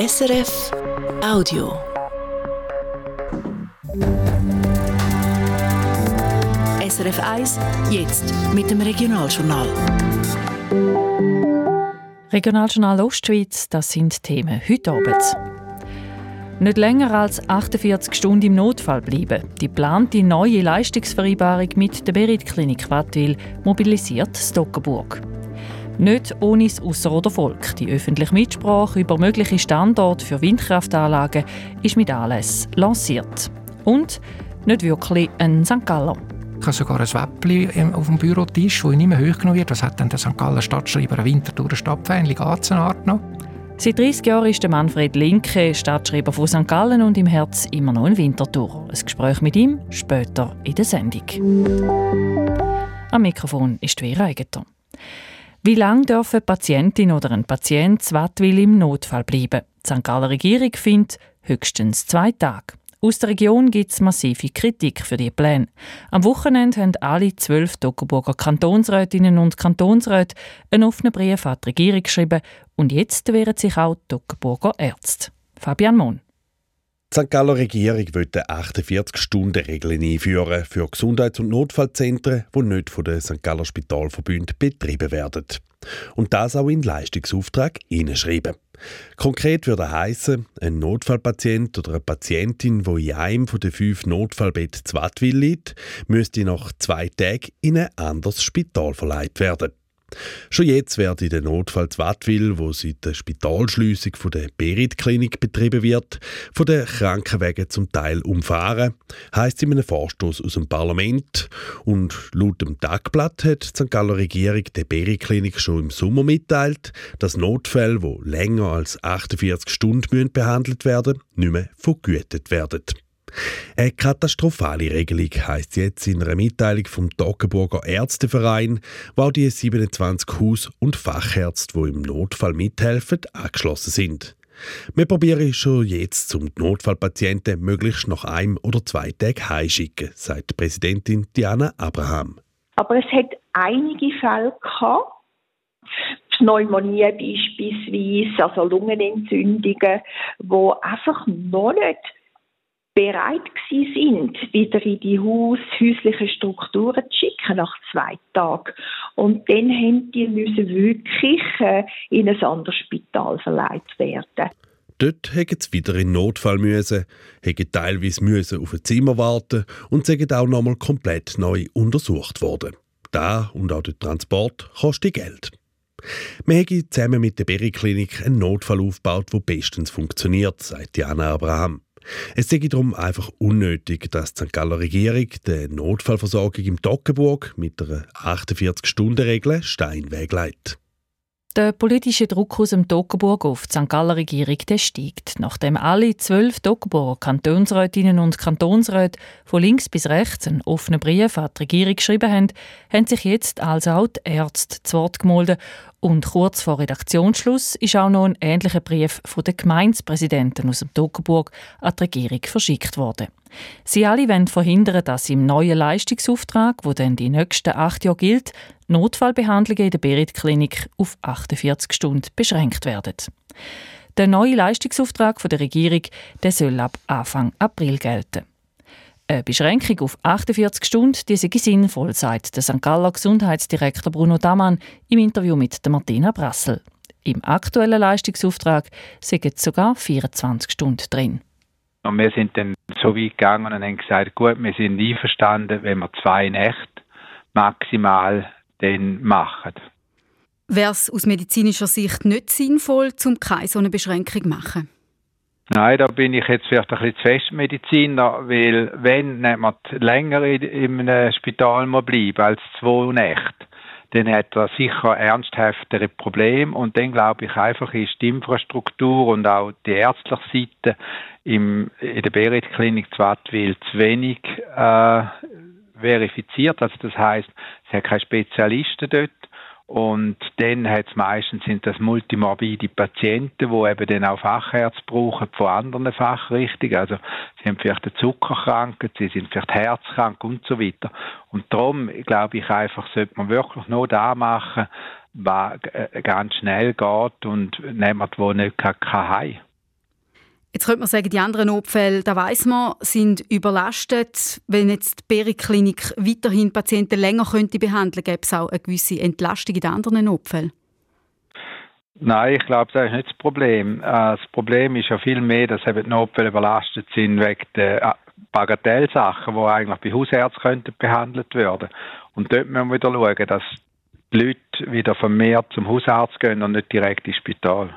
SRF Audio. SRF 1, jetzt mit dem Regionaljournal. Regionaljournal Ostschweiz, das sind Themen heute Abend. Nicht länger als 48 Stunden im Notfall bleiben. Die geplante neue Leistungsvereinbarung mit der Berit-Klinik Wattwil mobilisiert Stockenburg. Nicht ohne das Ausser- oder Volk. Die öffentliche Mitsprache über mögliche Standorte für Windkraftanlagen ist mit Anlass lanciert. Und nicht wirklich ein St. Galler. Ich habe sogar ein Wäppchen auf dem Bürotisch, das nicht mehr hochgenommen wird. Was hat denn der St. Galler Stadtschreiber ein Winterthur Stadtfähnchen Gatzenart noch? Seit 30 Jahren ist der Manfred Linke Stadtschreiber von St. Gallen und im Herz immer noch in Winterthur. Ein Gespräch mit ihm später in der Sendung. Am Mikrofon ist Vera Eigentor. Wie lange dürfen eine Patientin oder ein Patient Wattwil im Notfall bleiben? Die St. Galler Regierung findet höchstens zwei Tage. Aus der Region gibt es massive Kritik für die Pläne. Am Wochenende haben alle zwölf Toggenburger Kantonsrätinnen und Kantonsräte einen offenen Brief an die Regierung geschrieben und jetzt wehren sich auch die Toggenburger Ärzte. Fabian Mohn. Die St. Galler Regierung will eine 48-Stunden-Regel einführen für Gesundheits- und Notfallzentren, die nicht von den St. Galler Spitalverbünden betrieben werden. Und das auch in Leistungsauftrag hineinschreiben. Konkret würde heißen, ein Notfallpatient oder eine Patientin, die in einem von den fünf Notfallbetten zu Wattwil liegt, müsste nach zwei Tagen in ein anderes Spital verleiht werden. Schon jetzt werde der Notfall Wattwil, wo seit der Spitalschliessung von der Berit-Klinik betrieben wird, von den Krankenwegen zum Teil umfahren, heisst in einem Vorstoß aus dem Parlament. Und laut dem Tagblatt hat die St. Galler Regierung der Berit-Klinik schon im Sommer mitteilt, dass Notfälle, die länger als 48 Stunden behandelt werden nicht mehr vergütet werden. Eine katastrophale Regelung heisst jetzt in einer Mitteilung vom Toggenburger Ärzteverein, wo die 27 Haus- und Fachärzte, die im Notfall mithelfen, angeschlossen sind. Wir probieren schon jetzt, zum Notfallpatienten möglichst nach einem oder zwei Tagen heimschicken, sagt Präsidentin Diana Abraham. Aber es hat einige Fälle gehabt, Pneumonie beispielsweise, also Lungenentzündungen, wo einfach noch nicht bereit sind, wieder in die Haus, häuslichen Strukturen zu schicken nach zwei Tagen. Und dann haben die müssen wirklich äh, in ein anderes Spital verleiht werden. Dort hätten sie wieder in Notfall müssen, hätten teilweise müssen auf ein Zimmer warten und sind auch nochmal komplett neu untersucht worden. Da und auch der Transport kostet Geld. Wir haben zusammen mit der Berry-Klinik einen Notfall aufgebaut, der bestens funktioniert, sagt Diana Abraham. Es sei darum einfach unnötig, dass die St. Galler Regierung die Notfallversorgung im Toggenburg mit einer 48-Stunden-Regel Steinweg leitet. Der politische Druck aus dem Toggenburg auf die St. Galler Regierung steigt. Nachdem alle zwölf Toggenburger Kantonsrätinnen und Kantonsräte von links bis rechts einen offenen Brief an die Regierung geschrieben haben, haben sich jetzt also auch die Ärzte zu Wort gemeldet und kurz vor Redaktionsschluss ist auch noch ein ähnlicher Brief von den Gemeindepräsidenten aus dem Toggenburg an die Regierung verschickt worden. Sie alle wollen verhindern, dass im neuen Leistungsauftrag, wo dann die nächsten acht Jahre gilt, Notfallbehandlungen in der Berit-Klinik auf 48 Stunden beschränkt werden. Der neue Leistungsauftrag der Regierung der soll ab Anfang April gelten. Eine Beschränkung auf 48 Stunden die sei sinnvoll, sagt der St. Galler Gesundheitsdirektor Bruno Damann im Interview mit Martina Brassel. Im aktuellen Leistungsauftrag sind sogar 24 Stunden drin. Und wir sind dann so weit gegangen und haben gesagt, gut, wir sind einverstanden, wenn wir zwei Nächte maximal dann machen. Wäre es aus medizinischer Sicht nicht sinnvoll, zum keine so eine Beschränkung zu machen? Nein, da bin ich jetzt vielleicht ein bisschen zu fest Mediziner, weil wenn man länger einem Spital muss bleiben als zwei Nächte, dann hat er sicher ernsthaftere Probleme und dann glaube ich einfach ist die Infrastruktur und auch die ärztliche Seite im, in der Berit-Klinik zu zu wenig äh, verifiziert. Also das heißt, es hat keine Spezialisten dort und dann hat's meistens sind das multimorbide Patienten, die eben dann auch Fachärzte brauchen von anderen Fachrichtungen. Also sie haben vielleicht eine Zuckerkrankheit, sie sind vielleicht herzkrank und so weiter. Und darum glaube ich einfach, sollte man wirklich nur da machen, was äh, ganz schnell geht und niemand, der nicht kann, kann heim. Jetzt könnte man sagen, die anderen Notfälle, da weiß man, sind überlastet. Wenn jetzt die Periklinik weiterhin Patienten länger könnte behandeln, gäbe es auch eine gewisse Entlastung in den anderen Notfällen. Nein, ich glaube, das ist nicht das Problem. Äh, das Problem ist ja viel mehr, dass eben die Notfälle überlastet sind wegen der äh, Bagatellsachen, die eigentlich bei Hausärzten behandelt werden. Und dort müssen wir wieder schauen, dass die Leute wieder vermehrt zum Hausarzt gehen und nicht direkt ins Spital.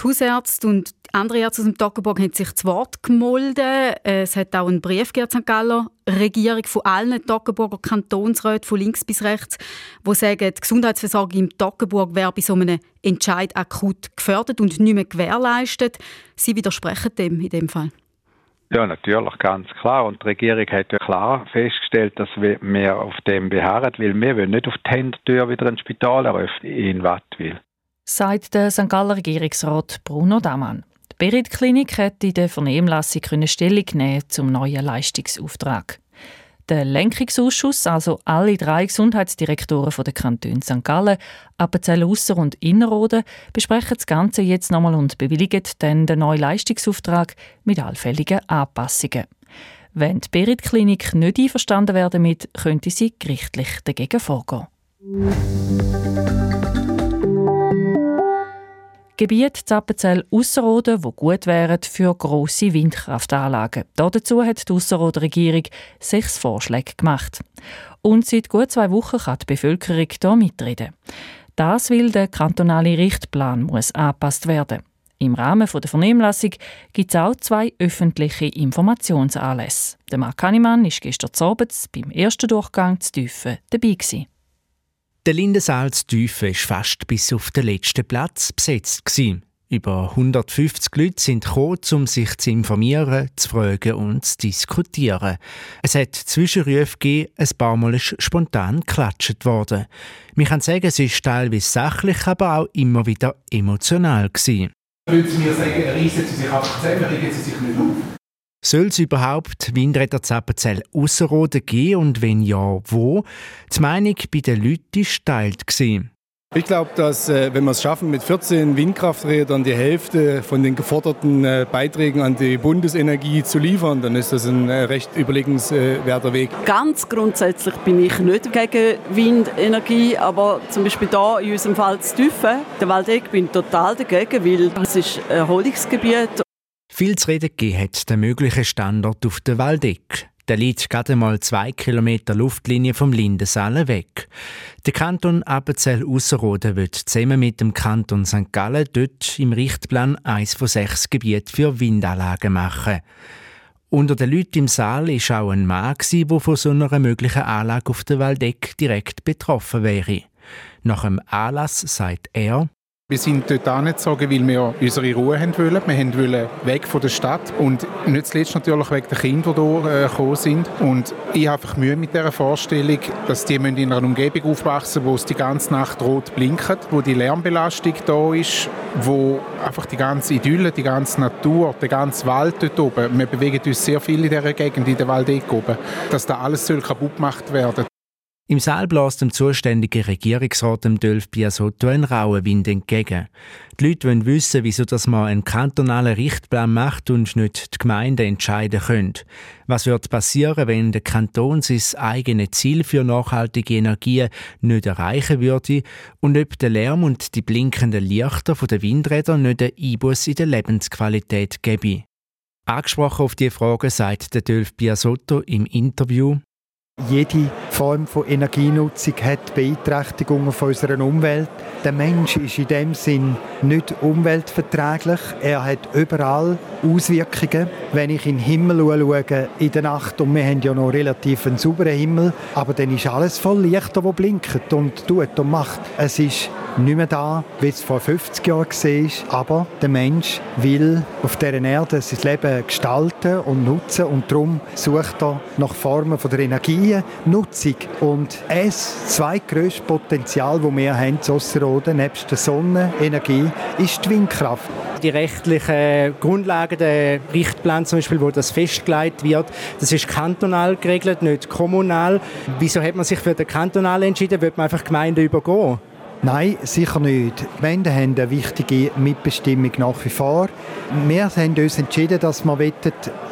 Die Hausärzte und andere Ärzte aus dem Toggenburg haben sich zu Wort gemolden. Es hat auch einen Brief gegeben St. Galler Regierung von allen Toggenburger Kantonsräten, von links bis rechts, wo sagen, die Gesundheitsversorgung im Toggenburg wäre bei so einem Entscheid akut gefördert und nicht mehr gewährleistet. Sie widersprechen dem in dem Fall. Ja, natürlich, ganz klar. Und die Regierung hat ja klar festgestellt, dass wir auf dem beharren, weil wir wollen nicht auf die Hintertür wieder ein Spital eröffnen in Wattwil. Sagt der St. Galler Regierungsrat Bruno Damann. Die Berit-Klinik hat in der Vernehmlassung Stellung nehmen zum neuen Leistungsauftrag. Der Lenkungsausschuss, also alle drei Gesundheitsdirektoren der Kantone St. Gallen, Appenzell Ausser und Innerrhoden, besprechen das Ganze jetzt nochmal und bewilligen dann den neuen Leistungsauftrag mit allfälligen Anpassungen. Wenn die Berit-Klinik nicht einverstanden werden damit, könnte sie gerichtlich dagegen vorgehen. Gebiet Zappenzell Ausserrhoden, wo gut wären für grosse Windkraftanlagen. Dazu hat die Ausserrhoder Regierung sechs Vorschläge gemacht. Und seit gut zwei Wochen kann die Bevölkerung hier mitreden. Das, weil der kantonale Richtplan muss angepasst werden. Im Rahmen der Vernehmlassung gibt es auch zwei öffentliche Informationsanlässe. Der Marc Kannemann war gestern Abend beim ersten Durchgang zu Tiefen dabei. Gewesen. Der Lindensaal zu Tiefen war fast bis auf den letzten Platz besetzt. Gewesen. Über 150 Leute sind gekommen, um sich zu informieren, zu fragen und zu diskutieren. Es hat Zwischenrufe gegeben, ein paar Mal ist spontan geklatscht worden. Man kann sagen, es ist teilweise sachlich, aber auch immer wieder emotional. Gewesen. Würden Sie mir sagen, reissen Sie sich einfach zusammen, regen Sie sich nicht auf? Soll es überhaupt Windräder Zappenzell Ausserrhoden geben und wenn ja, wo? Die Meinung bei den Leuten war geteilt. Ich glaube, dass äh, wenn wir es schaffen, mit 14 Windkrafträdern die Hälfte von den geforderten äh, Beiträgen an die Bundesenergie zu liefern, dann ist das ein äh, recht überlegenswerter Weg. Ganz grundsätzlich bin ich nicht gegen Windenergie, aber zum Beispiel da in unserem Fall zu Tüffen, der Waldeck bin ich total dagegen, weil es ist ein Erholungsgebiet viel zu reden gegeben hat der mögliche Standort auf der Waldeck. Der liegt gerade mal zwei Kilometer Luftlinie vom Lindensaal weg. Der Kanton Appenzell-Ausserrhoden wird zusammen mit dem Kanton St. Gallen dort im Richtplan eins von sechs Gebieten für Windanlagen machen. Unter den Leuten im Saal war auch ein Mann, der von so einer möglichen Anlage auf der Waldeck direkt betroffen wäre. Nach dem Anlass sagt er, wir sind dort angezogen, weil wir unsere Ruhe haben wollen. Wir wollen weg von der Stadt und nicht zuletzt natürlich wegen der Kinder, die hier äh, gekommen sind. Und ich habe einfach Mühe mit dieser Vorstellung, dass die in einer Umgebung aufwachsen wo es die ganze Nacht rot blinkt, wo die Lärmbelastung da ist, wo einfach die ganze Idylle, die ganze Natur, der ganze Wald dort oben, wir bewegen uns sehr viel in dieser Gegend, in der Waldeck oben, dass da alles soll kaputt gemacht werden im Saal bläst dem zuständigen Regierungsrat dem Dölf Biasotto ein rauer Wind entgegen. Die Leute wollen wissen, wieso dass man einen kantonalen Richtplan macht und nicht die Gemeinden entscheiden können. Was wird passieren, wenn der Kanton sein eigenes Ziel für nachhaltige Energie nicht erreichen würde und ob der Lärm und die blinkenden Lichter der Windräder nicht einen Einbuß in der Lebensqualität geben. Angesprochen auf diese Frage sagt der Dölf Biasotto im Interview, jede Form von Energienutzung hat Beeinträchtigungen von unserer Umwelt. Der Mensch ist in dem Sinn nicht umweltverträglich. Er hat überall Auswirkungen. Wenn ich in den Himmel schaue in der Nacht, und wir haben ja noch relativ einen sauberen Himmel, aber dann ist alles voll Lichter, das blinkt und tut und macht. Es ist nicht mehr da, wie es vor 50 Jahren war. Aber der Mensch will auf dieser Erde sein Leben gestalten und nutzen und darum sucht er nach Formen der Energienutzung. Und das zweitgrößte Potenzial, das wir haben in Osserode, nebst der Sonnenenergie, ist die Windkraft. Die rechtlichen Grundlagen, der Richtplan zum Beispiel, wo das festgelegt wird, das ist kantonal geregelt, nicht kommunal. Wieso hat man sich für den kantonalen entschieden? Wird man einfach Gemeinden übergehen? Nein, sicher nicht. Die Gemeinden haben eine wichtige Mitbestimmung nach wie vor. Wir haben uns entschieden, dass wir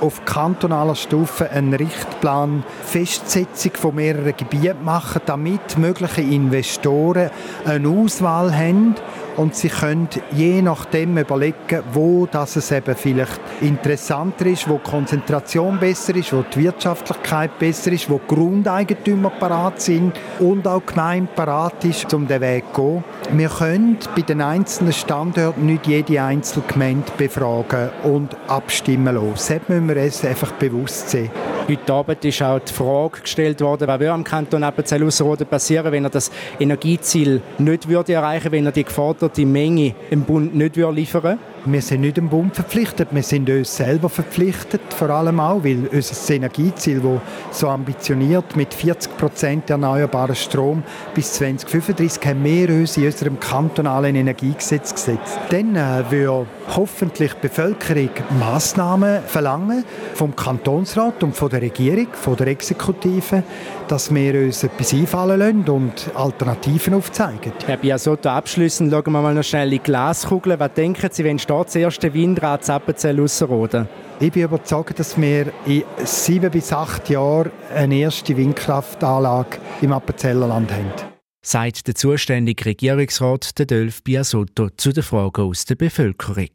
auf kantonaler Stufe einen Richtplan Festsetzung von mehreren Gebieten machen, damit mögliche Investoren eine Auswahl haben und sie können je nachdem überlegen, wo das es eben vielleicht interessanter ist, wo die Konzentration besser ist, wo die Wirtschaftlichkeit besser ist, wo die Grundeigentümer parat sind und auch Gemeinde parat ist, um den Weg zu gehen. Wir können bei den einzelnen Standorten nicht jede einzelne Gemeinde befragen und abstimmen lassen. Das müssen wir uns einfach bewusst sehen. Heute Abend ist auch die Frage gestellt worden, was würde am Kanton Appenzell-Ausserrhoden passieren, wenn er das Energieziel nicht würde erreichen würde, wenn er die geforderte Menge im Bund nicht würde liefern würde? Wir sind nicht dem Bund verpflichtet, wir sind uns selber verpflichtet, vor allem auch, weil unser Energieziel, das so ambitioniert mit 40 Prozent erneuerbaren Strom bis 2035, haben wir uns in unserem kantonalen Energiegesetz gesetzt. Dann äh, wird hoffentlich die Bevölkerung Massnahmen verlangen vom Kantonsrat und von der Regierung, von der Exekutive, dass wir uns etwas einfallen lassen und Alternativen aufzeigen. Herr Biasotto, abschließend schauen wir mal noch schnell in die Glaskugel. Was denken Sie, wenn steht das erste Windrad Zappenzell Ausserrhoden? Ich bin überzeugt, dass wir in sieben bis acht Jahren eine erste Windkraftanlage im Appenzellerland haben. Sagt der zuständige Regierungsrat Delf Biasotto zu den Fragen aus der Bevölkerung.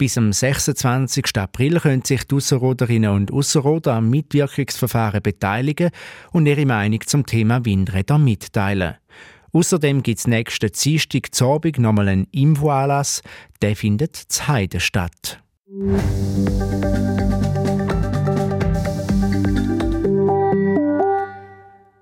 Bis am 26. April können sich die Ausserroderinnen und Ausserroder am Mitwirkungsverfahren beteiligen und ihre Meinung zum Thema Windräder mitteilen. Außerdem gibt es nächsten Dienstag zu Abend nochmal einen Infoanlass. Der findet zu Heide statt.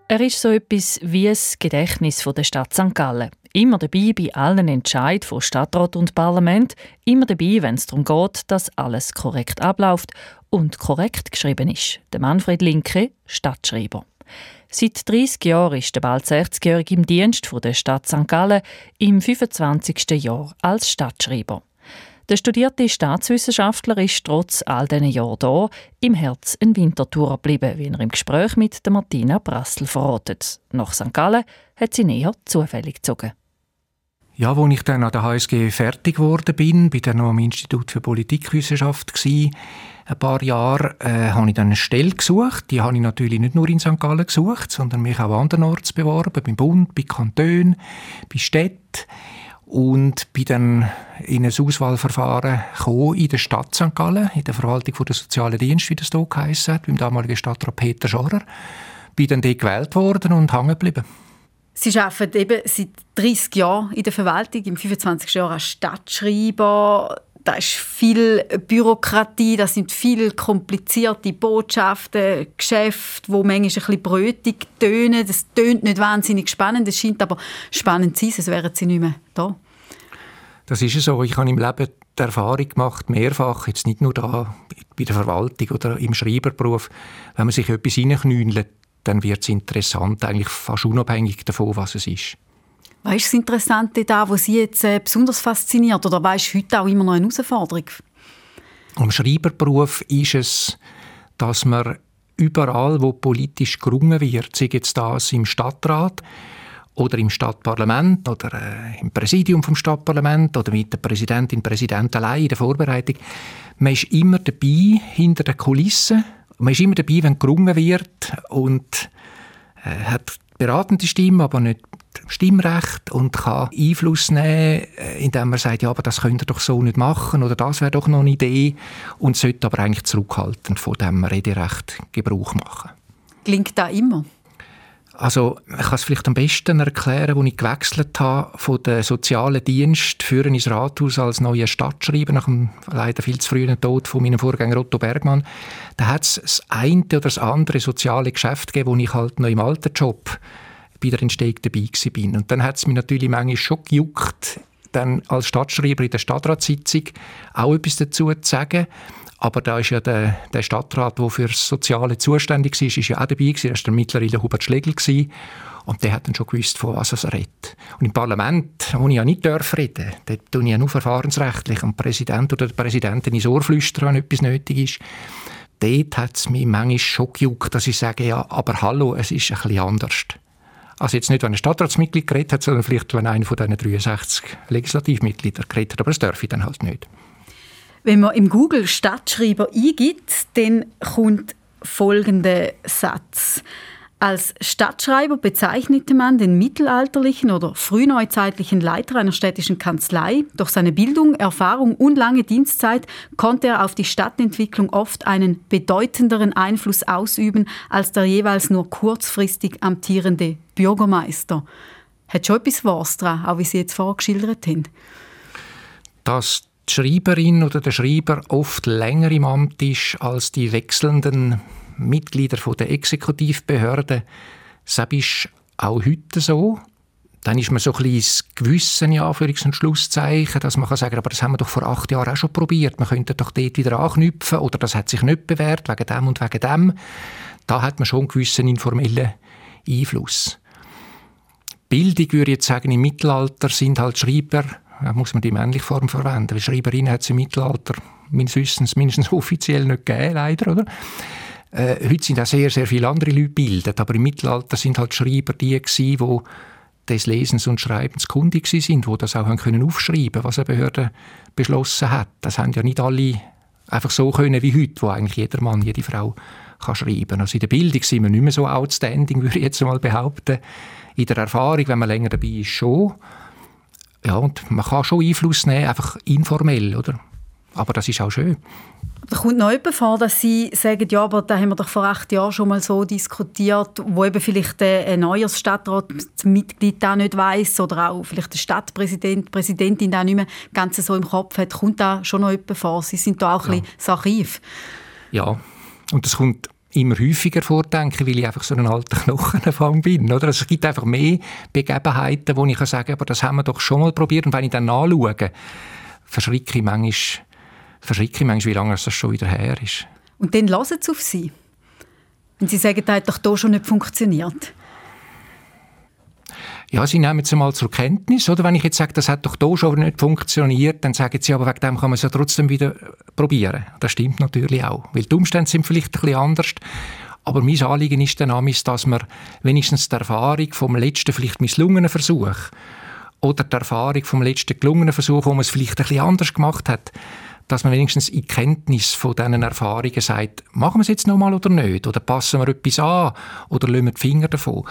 Er ist so etwas wie das Gedächtnis der Stadt St. Gallen. Immer dabei bei allen Entscheidungen von Stadtrat und Parlament, immer dabei, wenn es darum geht, dass alles korrekt abläuft und korrekt geschrieben ist. Der Manfred Linke, Stadtschreiber. Seit 30 Jahren ist der bald 60-Jährige im Dienst der Stadt St. Gallen im 25. Jahr als Stadtschreiber. Der studierte Staatswissenschaftler ist trotz all diesen Jahren hier im Herz ein Wintertour geblieben, wie er im Gespräch mit der Martina Brassel verratet. Nach St. Gallen hat sie näher zufällig gezogen. Ja, als ich dann an der HSG fertig geworden bin, bin dann noch am Institut für Politikwissenschaft gewesen, ein paar Jahre, äh, habe ich dann eine Stelle gesucht. Die habe ich natürlich nicht nur in St. Gallen gesucht, sondern mich auch andernorts beworben, beim Bund, bei Kantonen, bei Städten und bin dann in ein Auswahlverfahren gekommen in der Stadt St. Gallen, in der Verwaltung der sozialen Dienste, wie das hier geheissen hat, beim damaligen Stadtrat Peter Schorrer. Bin dann dort gewählt worden und hängen geblieben. Sie arbeiten eben seit 30 Jahren in der Verwaltung, im 25. Jahr als Stadtschreiber. Da ist viel Bürokratie, das sind viele komplizierte Botschaften, Geschäfte, wo manchmal ein bisschen brötig tönen. Das tönt nicht wahnsinnig spannend, es scheint aber spannend zu sein, sonst wären sie nicht mehr da. Das ist so. Ich habe im Leben die Erfahrung gemacht, mehrfach, jetzt nicht nur da bei der Verwaltung oder im Schreiberberuf, wenn man sich etwas reinknüllt, dann wird es interessant, eigentlich fast unabhängig davon, was es ist. Was ist das Interessante da, was Sie jetzt äh, besonders fasziniert oder was ist heute auch immer noch eine Herausforderung? Am Schreiberberuf ist es, dass man überall, wo politisch gerungen wird, sei jetzt das im Stadtrat oder im Stadtparlament oder äh, im Präsidium vom Stadtparlament oder mit der Präsidentin, Präsident allein in der Vorbereitung, man ist immer dabei hinter den Kulissen. Man ist immer dabei, wenn gerungen wird und äh, hat beratende Stimme, aber nicht Stimmrecht und kann Einfluss nehmen, äh, indem man sagt, ja, aber das könnt ihr doch so nicht machen oder das wäre doch noch eine Idee und sollte aber eigentlich zurückhaltend von dem Rederecht Gebrauch machen. Klingt das immer? Also ich kann es vielleicht am besten erklären, als ich gewechselt habe von den sozialen Dienst für ins Rathaus als neuer Stadtschreiber nach dem leider viel zu frühen Tod von meinem Vorgänger Otto Bergmann. Da hat es das eine oder das andere soziale Geschäft gegeben, wo ich halt noch im alten Job bei der Entstehung dabei bin. Und dann hat es mich natürlich manchmal schon gejuckt, dann als Stadtschreiber in der Stadtratssitzung auch etwas dazu zu sagen. Aber da ist ja der, der Stadtrat, der für das Soziale zuständig ist, ist ja auch dabei gewesen. Das war mittlerweile Hubert Schlegel gewesen. Und der hat dann schon gewusst, von was er redet. Und im Parlament, wo ich ja nicht darf reden, dort tue ich ja nur verfahrensrechtlich am Präsident oder der Präsidentin ins Ohr flüstern, wenn etwas nötig ist. Dort hat es mich manchmal schon gejuckt, dass ich sage, ja, aber hallo, es ist ein bisschen anders. Also jetzt nicht, wenn ein Stadtratsmitglied geredet hat, sondern vielleicht, wenn einer von diesen 63 Legislativmitgliedern geredet hat. Aber das darf ich dann halt nicht. Wenn man im Google Stadtschreiber eingibt, dann kommt folgender Satz. Als Stadtschreiber bezeichnete man den mittelalterlichen oder frühneuzeitlichen Leiter einer städtischen Kanzlei. Durch seine Bildung, Erfahrung und lange Dienstzeit konnte er auf die Stadtentwicklung oft einen bedeutenderen Einfluss ausüben als der jeweils nur kurzfristig amtierende Bürgermeister. Hat schon etwas Wahres dran, auch wie Sie jetzt vorher geschildert haben? Dass die Schreiberin oder der Schreiber oft länger im Amt ist als die wechselnden Mitglieder der Exekutivbehörde. Das ist auch heute so. Dann ist man so ein bisschen Gewissen, ja, Anführungs- und Schlusszeichen, dass man kann sagen aber das haben wir doch vor acht Jahren auch schon probiert. Man könnte doch dort wieder anknüpfen oder das hat sich nicht bewährt, wegen dem und wegen dem. Da hat man schon einen gewissen informellen Einfluss. Bildung, würde ich jetzt sagen, im Mittelalter sind halt Schreiber, da muss man die männliche Form verwenden, weil Schreiberinnen hat es im Mittelalter mindestens, mindestens offiziell nicht gegeben, leider, oder? Äh, heute sind auch sehr, sehr viele andere Leute gebildet, aber im Mittelalter sind halt Schreiber die gewesen, die des Lesens und Schreibens kundig sind, die das auch haben können aufschreiben, was eine Behörde beschlossen hat. Das haben ja nicht alle einfach so können wie heute, wo eigentlich jeder Mann, jede Frau kann schreiben. Also in der Bildung sind wir nicht mehr so outstanding, würde ich jetzt mal behaupten. In der Erfahrung, wenn man länger dabei ist, schon. Ja, und man kann schon Einfluss nehmen, einfach informell, oder? Aber das ist auch schön. Da kommt noch jemand vor, dass Sie sagen, ja, aber da haben wir doch vor acht Jahren schon mal so diskutiert, wo eben vielleicht ein neues Stadtratsmitglied da nicht weiß oder auch vielleicht der Stadtpräsident, Präsidentin da nicht mehr ganz so im Kopf hat. Kommt da schon noch jemand vor? Sie sind da auch ja. ein bisschen das Archiv. Ja, und das kommt immer häufiger vor, denke weil ich einfach so ein alter Knochenfang bin. Oder? Also es gibt einfach mehr Begebenheiten, wo ich sagen kann, aber das haben wir doch schon mal probiert. Und wenn ich dann nachschaue, verschrecke ich manchmal verschrecke manchmal, wie lange das schon wieder her ist. Und dann hören sie auf Sie? Und Sie sagen, das hat doch hier schon nicht funktioniert. Ja, sie nehmen es mal zur Kenntnis, oder? Wenn ich jetzt sage, das hat doch hier schon nicht funktioniert, dann sagen sie, aber wegen dem kann man es ja trotzdem wieder probieren. Das stimmt natürlich auch, weil die Umstände sind vielleicht ein bisschen anders. Aber mein Anliegen ist dann dass man wenigstens die Erfahrung vom letzten vielleicht misslungenen Versuch oder die Erfahrung vom letzten gelungenen Versuch, wo man es vielleicht ein bisschen anders gemacht hat, dass man wenigstens in Kenntnis von diesen Erfahrungen sagt, machen wir es jetzt nochmal oder nicht? Oder passen wir etwas an? Oder lassen wir die Finger davon?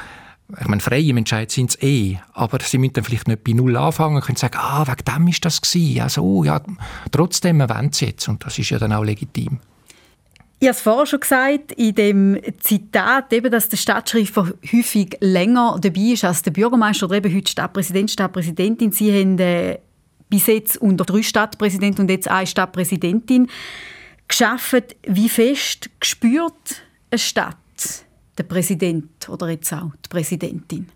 Ich meine, freie Entscheid sind es eh, aber sie müssen dann vielleicht nicht bei Null anfangen, können sagen, ah, wegen dem ist das gewesen, ja so, ja, trotzdem, wir wollen es jetzt und das ist ja dann auch legitim. Ich habe es vorher schon gesagt, in dem Zitat, eben, dass der Stadtschreiber häufig länger dabei ist als der Bürgermeister oder eben heute Stadtpräsident, Stadtpräsidentin. Sie haben äh, bis jetzt unter drei Stadtpräsidenten und jetzt eine Stadtpräsidentin geschafft. Wie fest gespürt eine Stadt der Präsident oder jetzt auch die Präsidentin?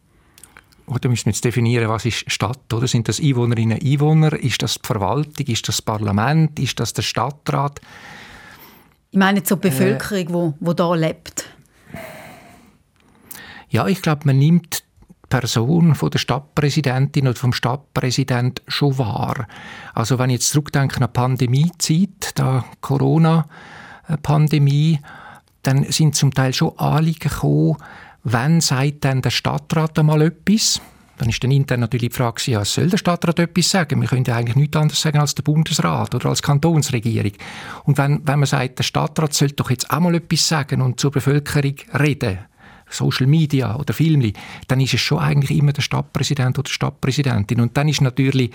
Oder müssen wir jetzt definieren, was ist Stadt? Oder sind das Einwohnerinnen und Einwohner? Ist das die Verwaltung? Ist das das Parlament? Ist das der Stadtrat? Ich meine zur Bevölkerung, äh, wo, wo da lebt. Ja, ich glaube, man nimmt Person von der Stadtpräsidentin oder vom Stadtpräsident schon wahr. Also wenn ich jetzt zurückdenke an Pandemiezeit, da Corona-Pandemie, dann sind zum Teil schon Anliegen gekommen, wann sagt denn der Stadtrat einmal etwas? Dann ist dann intern natürlich die Frage, ja, soll der Stadtrat etwas sagen? Wir können ja eigentlich nichts anderes sagen als der Bundesrat oder als Kantonsregierung. Und wenn, wenn man sagt, der Stadtrat sollte doch jetzt auch mal etwas sagen und zur Bevölkerung reden, Social Media oder Filmli, dann ist es schon eigentlich immer der Stadtpräsident oder Stadtpräsidentin. Und dann ist natürlich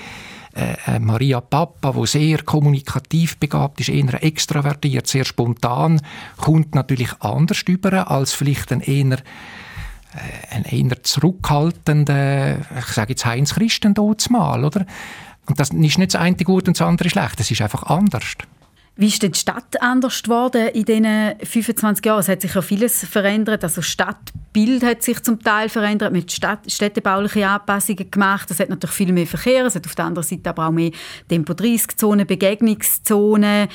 äh, äh, Maria Papa, wo sehr kommunikativ begabt ist, eher extravertiert, sehr spontan, kommt natürlich anders über als vielleicht ein eher äh, ein eher zurückhaltender, ich sage jetzt Heinz Christen mal, oder? Und das ist nicht das eine gut und das andere schlecht, es ist einfach anders. Wie ist denn die Stadt anders geworden in diesen 25 Jahren? Es hat sich ja vieles verändert. Also das Stadtbild hat sich zum Teil verändert, mit Stadt städtebauliche Anpassungen gemacht. Es hat natürlich viel mehr Verkehr, es hat auf der anderen Seite aber auch mehr Tempo-30-Zonen, Begegnungszonen.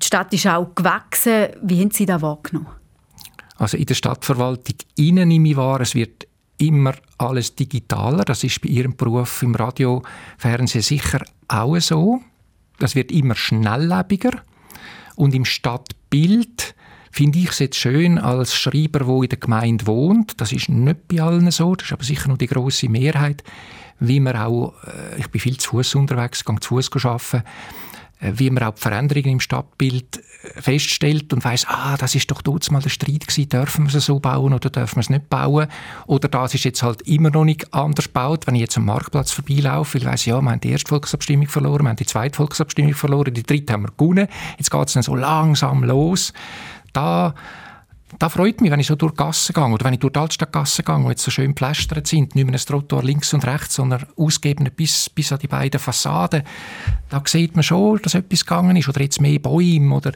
Die Stadt ist auch gewachsen. Wie haben Sie das wahrgenommen? Also in der Stadtverwaltung innen nehme ich wahr, es wird immer alles digitaler. Das ist bei Ihrem Beruf im Radio, Fernsehen sicher auch so. Das wird immer schnelllebiger. Und im Stadtbild finde ich es jetzt schön als Schreiber, wo in der Gemeinde wohnt. Das ist nicht bei allen so, das ist aber sicher noch die große Mehrheit. Wie man auch, äh, ich bin viel zu Fuß unterwegs, gehe zu Fuß arbeiten, wie man auch die Veränderungen im Stadtbild äh, feststellt und weiß, ah, das ist doch dort mal der Streit gewesen, dürfen wir es so bauen oder dürfen wir es nicht bauen? Oder das ist jetzt halt immer noch nicht anders gebaut. Wenn ich jetzt am Marktplatz vorbeilaufe, ich weiss, ja, wir haben die erste Volksabstimmung verloren, wir haben die zweite Volksabstimmung verloren, die dritte haben wir gewonnen. Jetzt geht es dann so langsam los. Da da freut mich, wenn ich so durch die Gassen gehe oder wenn ich durch die Altstadtgasse gehe, wo jetzt so schön gepflastert sind, nicht mehr ein Trottoir links und rechts, sondern ausgebend bis, bis an die beiden Fassaden. Da sieht man schon, dass etwas gegangen ist oder jetzt mehr Bäume oder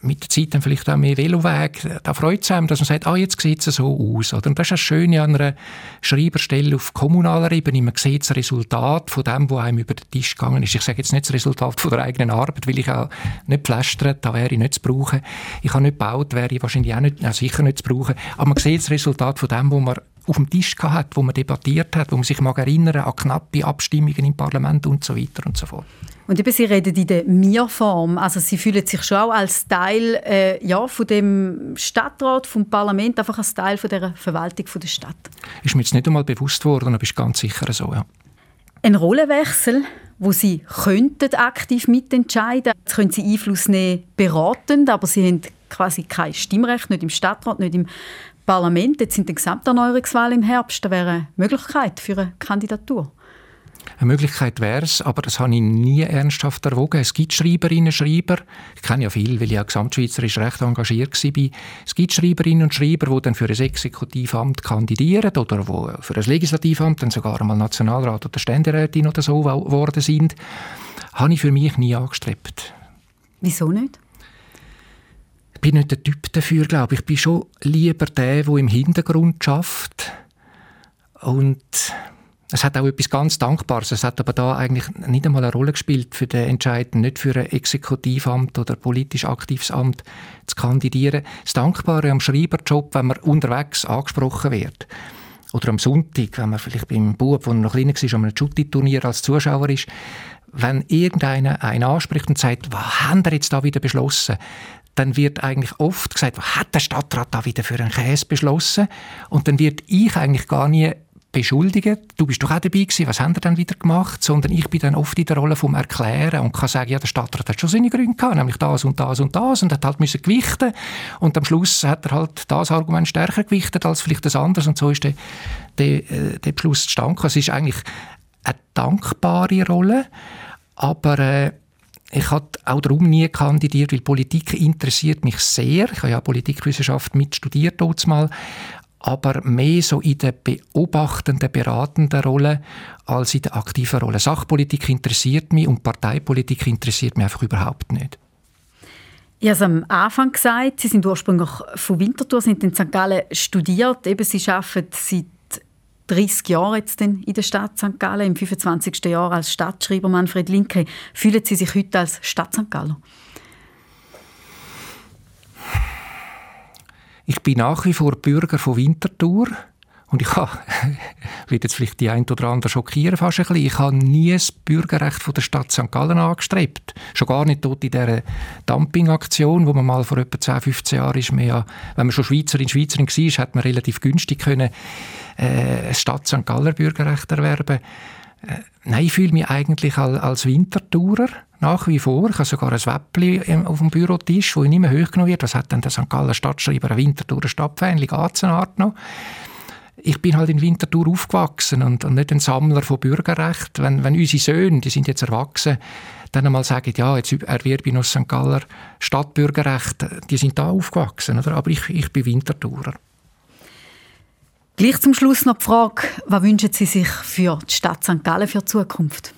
mit der Zeit dann vielleicht auch mehr Veloweg. Da freut es einem, dass man sagt, ah, jetzt sieht es so aus. Oder? Und das ist das Schöne an einer Schreiberstelle auf kommunaler Ebene. Man sieht das Resultat von dem, was einem über den Tisch gegangen ist. Ich sage jetzt nicht das Resultat von der eigenen Arbeit, weil ich auch nicht pflästert, da wäre ich nicht zu brauchen. Ich habe nicht gebaut, wäre ich wahrscheinlich auch nicht, sicher nicht zu brauchen. Aber man sieht das Resultat von dem, was man auf dem Tisch hat, wo man debattiert hat, wo man sich mag erinnern an knappe Abstimmungen im Parlament und so weiter und so fort. Und eben, Sie reden in der Mir-Form. Also Sie fühlen sich schon auch als Teil äh, ja, von dem Stadtrat, vom Parlament, einfach als Teil von der Verwaltung von der Stadt. Ist mir jetzt nicht einmal bewusst worden, aber ist ganz sicher so, ja. Ein Rollenwechsel, wo Sie könnten aktiv mitentscheiden. Jetzt können Sie Einfluss nehmen, beratend, aber Sie haben quasi kein Stimmrecht, nicht im Stadtrat, nicht im Parlament. Jetzt sind die Gesamterneuerungswahlen im Herbst. Da wäre eine Möglichkeit für eine Kandidatur. Eine Möglichkeit wäre es, aber das habe ich nie ernsthaft erwogen. Es gibt Schreiberinnen und Schreiber, ich kenne ja viel, weil ich ja gesamtschweizerisch recht engagiert war. Es gibt Schreiberinnen und Schreiber, die dann für ein Exekutivamt kandidieren oder wo für ein Legislativamt dann sogar einmal Nationalrat oder Ständerätin oder so geworden sind. Habe ich für mich nie angestrebt. Wieso nicht? Ich bin nicht der Typ dafür, glaube ich. Ich bin schon lieber der, der im Hintergrund schafft und es hat auch etwas ganz Dankbares. Es hat aber da eigentlich nicht einmal eine Rolle gespielt für den Entscheid, nicht für ein Exekutivamt oder politisch aktives Amt zu kandidieren. Das Dankbare am Schreiberjob, wenn man unterwegs angesprochen wird. Oder am Sonntag, wenn man vielleicht beim Bub, der noch kleiner war, an einem Jutti-Turnier als Zuschauer ist, wenn irgendeiner einen anspricht und sagt, was haben wir jetzt da wieder beschlossen? Dann wird eigentlich oft gesagt, was hat der Stadtrat da wieder für einen Käse beschlossen? Und dann wird ich eigentlich gar nie beschuldigen, du bist doch auch dabei gewesen, was haben wir dann wieder gemacht, sondern ich bin dann oft in der Rolle vom Erklären und kann sagen, ja, der Stadtrat hat schon seine Gründe gehabt, nämlich das und das und das und hat halt müssen gewichten. Und am Schluss hat er halt das Argument stärker gewichtet als vielleicht das andere. Und so ist der, der, äh, der Beschluss zustande Es ist eigentlich eine dankbare Rolle, aber äh, ich habe auch darum nie kandidiert, weil Politik interessiert mich sehr. Ich habe ja Politikwissenschaft mitstudiert dort mal aber mehr so in der beobachtenden, beratenden Rolle als in der aktiven Rolle. Sachpolitik interessiert mich und Parteipolitik interessiert mich einfach überhaupt nicht. Ich habe es am Anfang gesagt, Sie sind ursprünglich von Winterthur, sind in St. Gallen studiert. Eben, Sie arbeiten seit 30 Jahren jetzt in der Stadt St. Gallen, im 25. Jahr als Stadtschreiber Manfred Linke. Fühlen Sie sich heute als Stadt St. Gallen? Ich bin nach wie vor Bürger von Winterthur. Und ich habe, wird jetzt vielleicht die ein oder andere schockieren fast ein bisschen, ich habe nie das Bürgerrecht von der Stadt St. Gallen angestrebt. Schon gar nicht dort in dieser Dumpingaktion, wo man mal vor etwa 10, 15 Jahren ist, mehr, wenn man schon Schweizerin, Schweizerin war, hat man relativ günstig können, äh, Stadt St. Galler Bürgerrecht erwerben. Äh, nein, ich fühle mich eigentlich als, als Wintertourer nach wie vor. Ich habe sogar ein Wäppli auf dem Bürotisch, wo nicht mehr hochgenommen wird. Was hat denn der St. Galler Stadtschreiber, ein Winterthurer Stadtfan, Gazenart noch? Ich bin halt in Winterthur aufgewachsen und, und, nicht ein Sammler von Bürgerrecht. Wenn, wenn unsere Söhne, die sind jetzt erwachsen, dann einmal sagen, ja, jetzt erwerbe ich noch St. Galler Stadtbürgerrecht, die sind da aufgewachsen. Oder? Aber ich, ich bin Winterthurer. Gleich zum Schluss noch die Frage, was wünschen Sie sich für die Stadt St. Gallen für die Zukunft?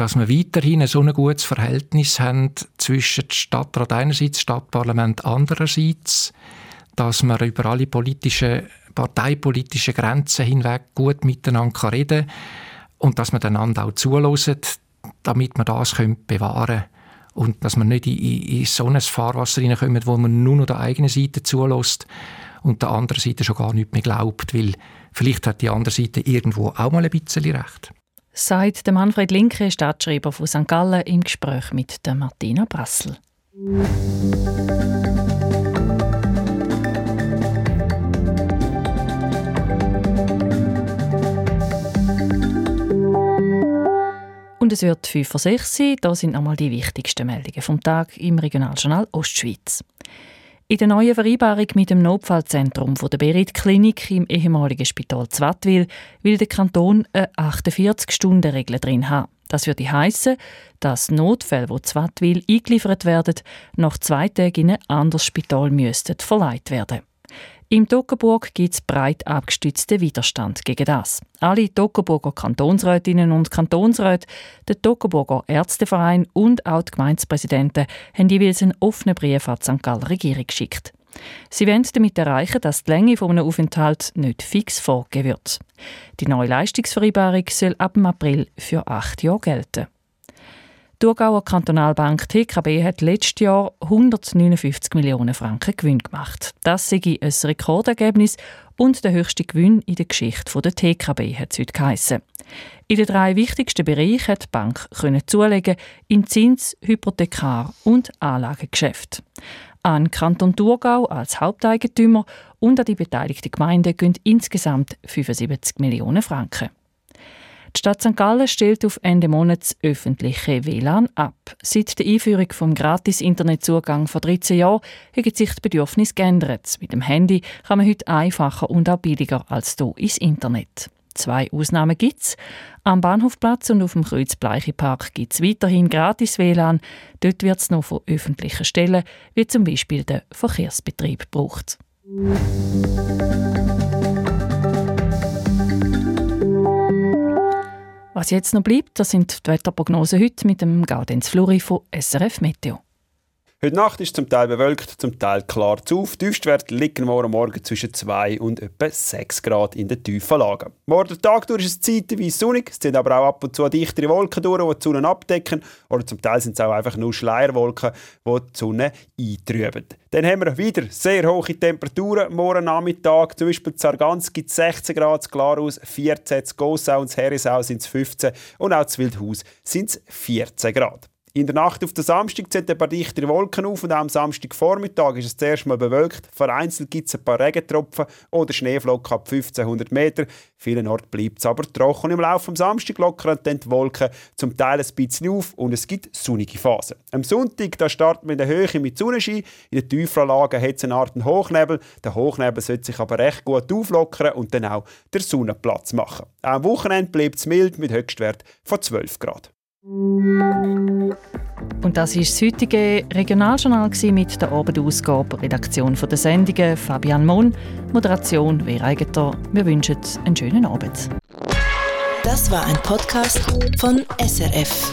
dass wir weiterhin so ein gutes Verhältnis haben zwischen Stadtrat einerseits, Stadtparlament andererseits, dass wir über alle politischen, parteipolitischen Grenzen hinweg gut miteinander reden können und dass wir einander auch zulassen, damit wir das bewahren können. Und dass wir nicht in, in, so ein Fahrwasser hineinkommen, wo man nur noch der eigenen Seite zulässt und der anderen Seite schon gar nicht mehr glaubt, weil vielleicht hat die andere Seite irgendwo auch mal ein bisschen recht sagt Manfred Linke, Stadtschreiber von St. Gallen, im Gespräch mit der Martina Brassel. Und es wird 5 vor 6 sein. Da sind nochmal die wichtigsten Meldungen vom Tag im Regionaljournal Ostschweiz. In der neuen Vereinbarung mit dem Notfallzentrum der Berit-Klinik im ehemaligen Spital Zwattwil will der Kanton eine 48-Stunden-Regel drin haben. Das würde heißen, dass Notfälle, die Zwattwil eingeliefert werden, nach zwei Tagen in ein anderes Spital müssten verleiht werden. Im Toggenburg gibt es breit abgestützten Widerstand gegen das. Alle Toggenburger Kantonsrätinnen und Kantonsräte, der Toggenburger Ärzteverein und auch die Gemeindepräsidenten haben jeweils einen offenen Brief an die St. Galler Regierung geschickt. Sie wollen damit erreichen, dass die Länge eines Aufenthalts nicht fix vorgegeben wird. Die neue Leistungsvereinbarung soll ab April für acht Jahre gelten. Die Thurgauer Kantonalbank TKB hat letztes Jahr 159 Millionen Franken Gewinn gemacht. Das sei ein Rekordergebnis und der höchste Gewinn in der Geschichte der TKB, hat es heute geheissen. In den drei wichtigsten Bereichen hat die Bank können zulegen in Zins-, Hypothekar- und Anlagegeschäft. An Kanton Thurgau als Haupteigentümer und an die beteiligten Gemeinden gehen insgesamt 75 Millionen Franken. Die Stadt St. Gallen stellt auf Ende Monats öffentliche WLAN ab. Seit der Einführung vom Gratis-Internetzugang vor 13 Jahren haben sich die Bedürfnisse geändert. Mit dem Handy kann man heute einfacher und auch billiger als hier ins Internet. Zwei Ausnahmen gibt es. Am Bahnhofplatz und auf dem Kreuzbleiche-Park gibt es weiterhin gratis WLAN. Dort wird es noch von öffentlichen Stellen, wie zum Beispiel der Verkehrsbetrieb, gebraucht. Was jetzt noch bleibt, das sind die Wetterprognosen heute mit dem Gaudenz Fluri von SRF Meteo. Heute Nacht ist zum Teil bewölkt, zum Teil klar zu. Tiefstwert liegen morgen Morgen zwischen 2 und etwa 6 Grad in den tiefen Lagen. Morgen Tag durch ist es zeitweise sonnig, es sind aber auch ab und zu dichtere Wolken durch, die die Sonne abdecken. Oder zum Teil sind es auch einfach nur Schleierwolken, die die Sonne eintrüben. Dann haben wir wieder sehr hohe Temperaturen morgen Nachmittag. Zum Beispiel Zargans gibt es 16 Grad, Glarus 14, Gossau und Herisau sind es 15 und auch Wildhaus sind es 14 Grad. In der Nacht auf den Samstag zieht ein paar dichtere Wolken auf und auch am Samstagvormittag ist es zuerst mal bewölkt. Vereinzelt gibt es ein paar Regentropfen oder Schneeflocken ab 1500 Meter. Vielen Orten bleibt es aber trocken. Im Laufe des Samstag lockern dann die Wolken zum Teil ein bisschen auf und es gibt sonnige Phasen. Am Sonntag da starten wir in der Höhe mit Sonnenschein. In den tieferen Lagen hat es eine Art Hochnebel. Der Hochnebel sollte sich aber recht gut auflockern und dann auch der Sonne Platz machen. Auch am Wochenende bleibt es mild mit Höchstwert von 12 Grad. Und das war das heutige Regionaljournal mit der Abendausgabe, Redaktion der Sendungen Fabian Mohn, Moderation Vera Eigentor. Wir wünschen einen schönen Abend. Das war ein Podcast von SRF.